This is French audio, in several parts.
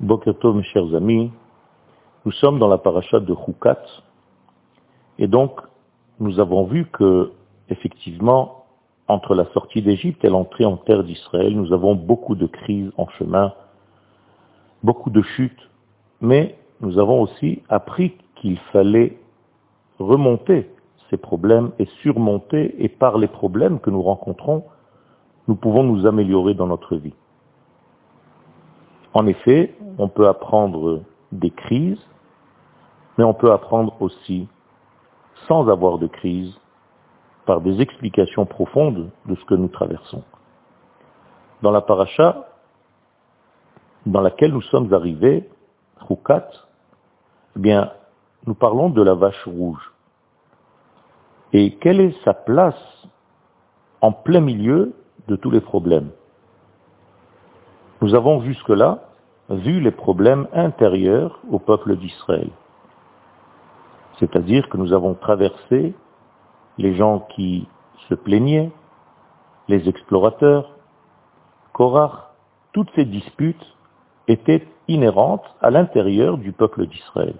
Bokertov, mes chers amis, nous sommes dans la paracha de Hukat, et donc nous avons vu que, effectivement, entre la sortie d'Égypte et l'entrée en terre d'Israël, nous avons beaucoup de crises en chemin, beaucoup de chutes, mais nous avons aussi appris qu'il fallait remonter ces problèmes et surmonter, et par les problèmes que nous rencontrons, nous pouvons nous améliorer dans notre vie. En effet, on peut apprendre des crises, mais on peut apprendre aussi, sans avoir de crise, par des explications profondes de ce que nous traversons. Dans la paracha dans laquelle nous sommes arrivés, Rukat, eh bien, nous parlons de la vache rouge. Et quelle est sa place en plein milieu de tous les problèmes? Nous avons jusque-là vu les problèmes intérieurs au peuple d'Israël. C'est-à-dire que nous avons traversé les gens qui se plaignaient, les explorateurs, Korach, toutes ces disputes étaient inhérentes à l'intérieur du peuple d'Israël.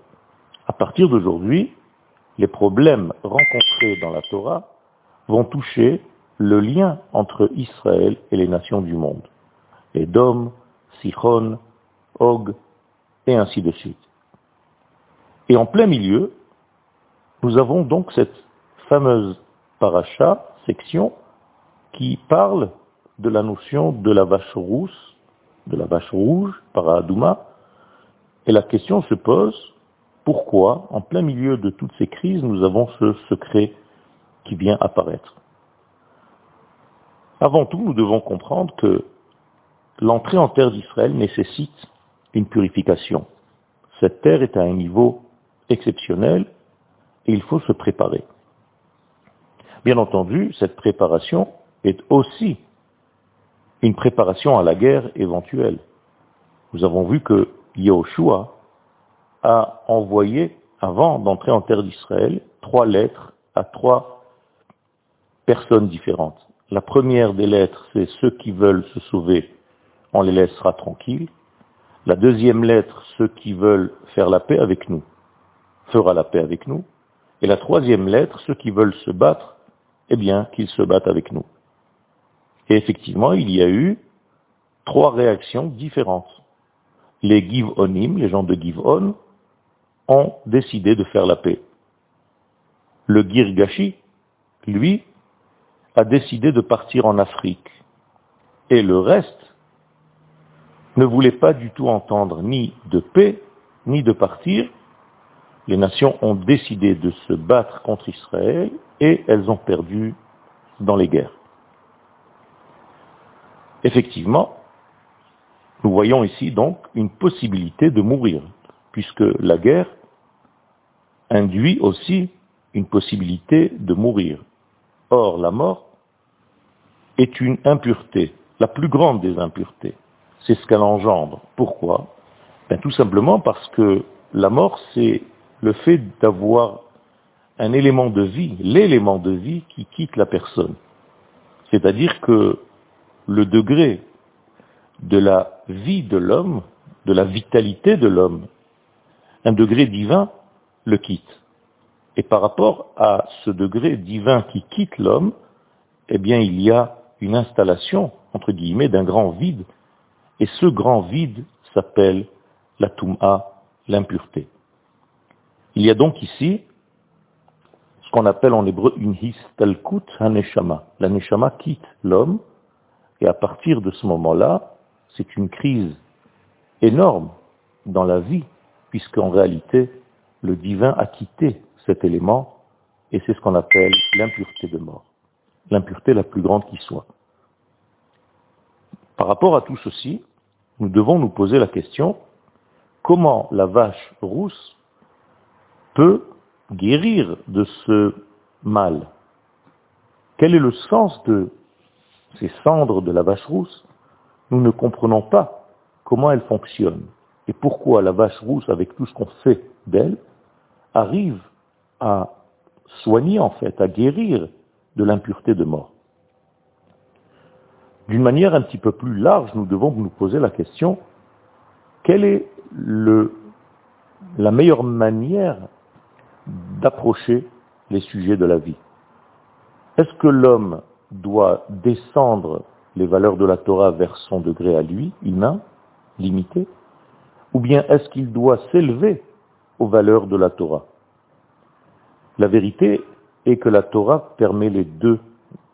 À partir d'aujourd'hui, les problèmes rencontrés dans la Torah vont toucher le lien entre Israël et les nations du monde. Edom, Sichon, Og, et ainsi de suite. Et en plein milieu, nous avons donc cette fameuse paracha, section, qui parle de la notion de la vache rousse, de la vache rouge, paradouma, et la question se pose, pourquoi, en plein milieu de toutes ces crises, nous avons ce secret qui vient apparaître? Avant tout, nous devons comprendre que l'entrée en terre d'Israël nécessite une purification. Cette terre est à un niveau exceptionnel et il faut se préparer. Bien entendu, cette préparation est aussi une préparation à la guerre éventuelle. Nous avons vu que Yahushua a envoyé, avant d'entrer en terre d'Israël, trois lettres à trois personnes différentes. La première des lettres, c'est ceux qui veulent se sauver, on les laissera tranquilles. La deuxième lettre, ceux qui veulent faire la paix avec nous, fera la paix avec nous. Et la troisième lettre, ceux qui veulent se battre, eh bien, qu'ils se battent avec nous. Et effectivement, il y a eu trois réactions différentes. Les Givonim, les gens de Givon, ont décidé de faire la paix. Le Girgashi, lui, a décidé de partir en Afrique. Et le reste ne voulaient pas du tout entendre ni de paix, ni de partir. Les nations ont décidé de se battre contre Israël et elles ont perdu dans les guerres. Effectivement, nous voyons ici donc une possibilité de mourir, puisque la guerre induit aussi une possibilité de mourir. Or, la mort est une impureté, la plus grande des impuretés c'est ce qu'elle engendre. Pourquoi? Ben, Tout simplement parce que la mort, c'est le fait d'avoir un élément de vie, l'élément de vie qui quitte la personne. C'est-à-dire que le degré de la vie de l'homme, de la vitalité de l'homme, un degré divin le quitte. Et par rapport à ce degré divin qui quitte l'homme, eh bien il y a une installation, entre guillemets, d'un grand vide et ce grand vide s'appelle la Toum'a, l'impureté. Il y a donc ici ce qu'on appelle en hébreu une histalkut haneshama. La neshama quitte l'homme, et à partir de ce moment-là, c'est une crise énorme dans la vie, puisqu'en réalité, le divin a quitté cet élément, et c'est ce qu'on appelle l'impureté de mort. L'impureté la plus grande qui soit. Par rapport à tout ceci, nous devons nous poser la question, comment la vache rousse peut guérir de ce mal? Quel est le sens de ces cendres de la vache rousse? Nous ne comprenons pas comment elles fonctionnent et pourquoi la vache rousse, avec tout ce qu'on fait d'elle, arrive à soigner en fait, à guérir de l'impureté de mort. D'une manière un petit peu plus large, nous devons nous poser la question, quelle est la meilleure manière d'approcher les sujets de la vie? Est-ce que l'homme doit descendre les valeurs de la Torah vers son degré à lui, humain, limité, ou bien est-ce qu'il doit s'élever aux valeurs de la Torah? La vérité est que la Torah permet les deux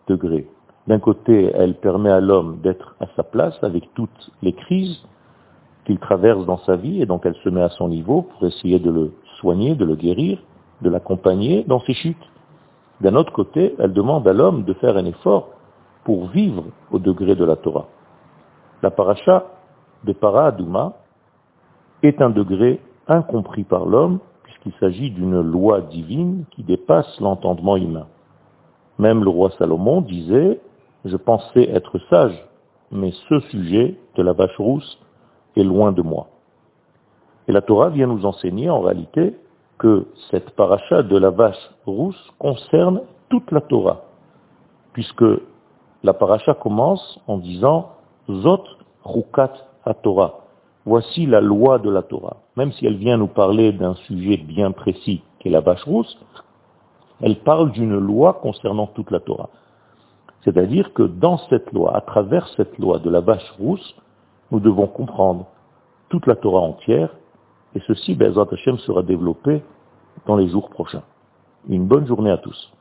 degrés. D'un côté, elle permet à l'homme d'être à sa place avec toutes les crises qu'il traverse dans sa vie et donc elle se met à son niveau pour essayer de le soigner, de le guérir, de l'accompagner dans ses chutes. D'un autre côté, elle demande à l'homme de faire un effort pour vivre au degré de la Torah. La paracha de Paradouma est un degré incompris par l'homme puisqu'il s'agit d'une loi divine qui dépasse l'entendement humain. Même le roi Salomon disait, je pensais être sage, mais ce sujet de la vache rousse est loin de moi. Et la Torah vient nous enseigner en réalité que cette paracha de la vache rousse concerne toute la Torah, puisque la paracha commence en disant Zot Rukat Torah. Voici la loi de la Torah. Même si elle vient nous parler d'un sujet bien précis, qui est la vache rousse, elle parle d'une loi concernant toute la Torah. C'est-à-dire que dans cette loi, à travers cette loi de la vache rousse, nous devons comprendre toute la Torah entière, et ceci, Bezrat Hashem, sera développé dans les jours prochains. Une bonne journée à tous.